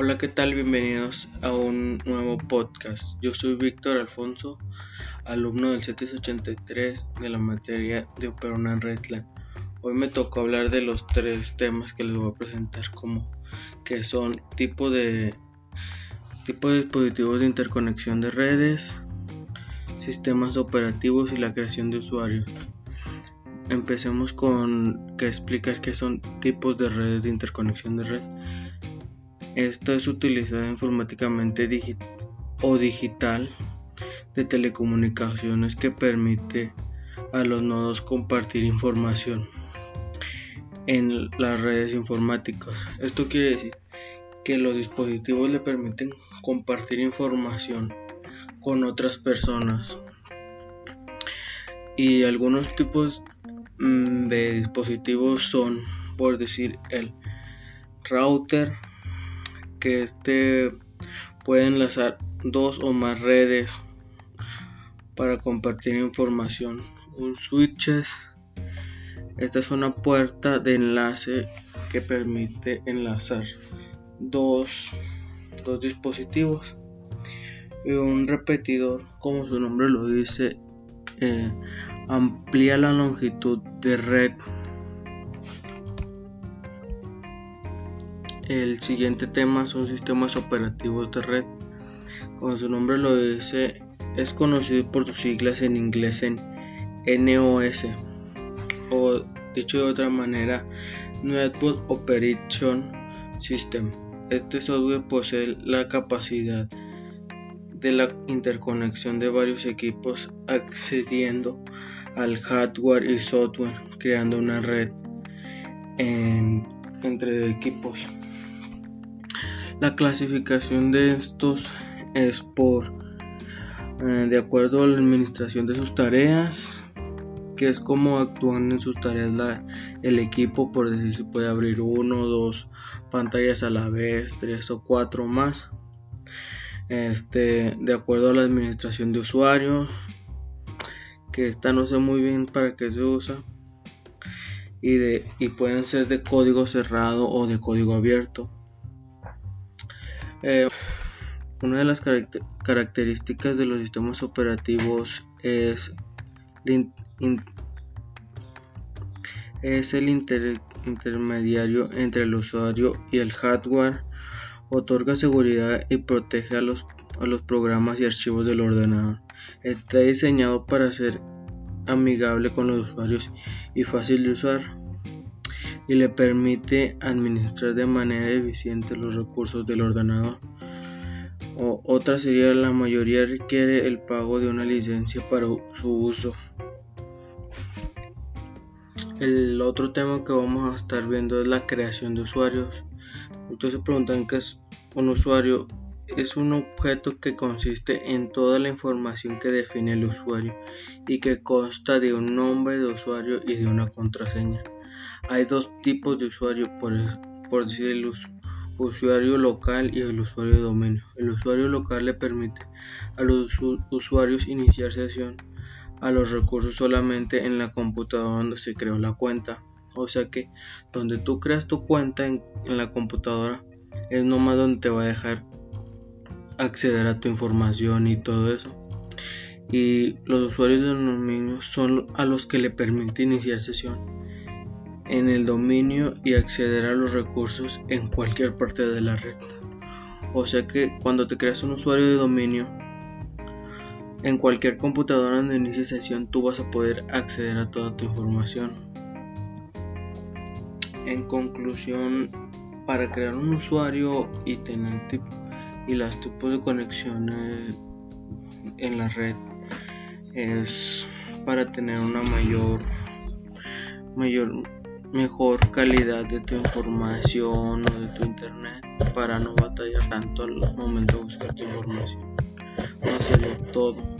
Hola, ¿qué tal? Bienvenidos a un nuevo podcast. Yo soy Víctor Alfonso, alumno del 783 de la materia de Operona en Redland. Hoy me tocó hablar de los tres temas que les voy a presentar como que son tipo de dispositivos de interconexión de redes, sistemas operativos y la creación de usuarios. Empecemos con que explicar qué son tipos de redes de interconexión de red. Esto es utilizado informáticamente o digital de telecomunicaciones que permite a los nodos compartir información en las redes informáticas. Esto quiere decir que los dispositivos le permiten compartir información con otras personas. Y algunos tipos mm, de dispositivos son, por decir, el router, que este puede enlazar dos o más redes para compartir información. Un switches. Esta es una puerta de enlace que permite enlazar dos, dos dispositivos. Y un repetidor, como su nombre lo dice, eh, amplía la longitud de red El siguiente tema son sistemas operativos de red. Como su nombre lo dice, es conocido por sus siglas en inglés en NOS o dicho de otra manera Network Operation System. Este software posee la capacidad de la interconexión de varios equipos accediendo al hardware y software creando una red entre equipos. La clasificación de estos es por eh, de acuerdo a la administración de sus tareas, que es como actúan en sus tareas el equipo, por decir si puede abrir uno dos pantallas a la vez, tres o cuatro más. Este, de acuerdo a la administración de usuarios, que esta no sé muy bien para qué se usa. Y, de, y pueden ser de código cerrado o de código abierto. Eh, una de las características de los sistemas operativos es, es el intermediario entre el usuario y el hardware, otorga seguridad y protege a los, a los programas y archivos del ordenador. Está diseñado para ser amigable con los usuarios y fácil de usar y le permite administrar de manera eficiente los recursos del ordenador. O, otra sería la mayoría requiere el pago de una licencia para su uso. El otro tema que vamos a estar viendo es la creación de usuarios. Ustedes se preguntan qué es un usuario. Es un objeto que consiste en toda la información que define el usuario y que consta de un nombre de usuario y de una contraseña. Hay dos tipos de usuario, por, decir el usuario local y el usuario de dominio. El usuario local le permite a los usuarios iniciar sesión a los recursos solamente en la computadora donde se creó la cuenta. O sea que donde tú creas tu cuenta en, la computadora es nomás donde te va a dejar acceder a tu información y todo eso. Y los usuarios de dominio son a los que le permite iniciar sesión en el dominio y acceder a los recursos en cualquier parte de la red. O sea que cuando te creas un usuario de dominio, en cualquier computadora de inicie sesión tú vas a poder acceder a toda tu información. En conclusión, para crear un usuario y tener y los tipos de conexiones en la red es para tener una mayor mayor mejor calidad de tu información o de tu internet para no batallar tanto al momento de buscar tu información. A ser todo.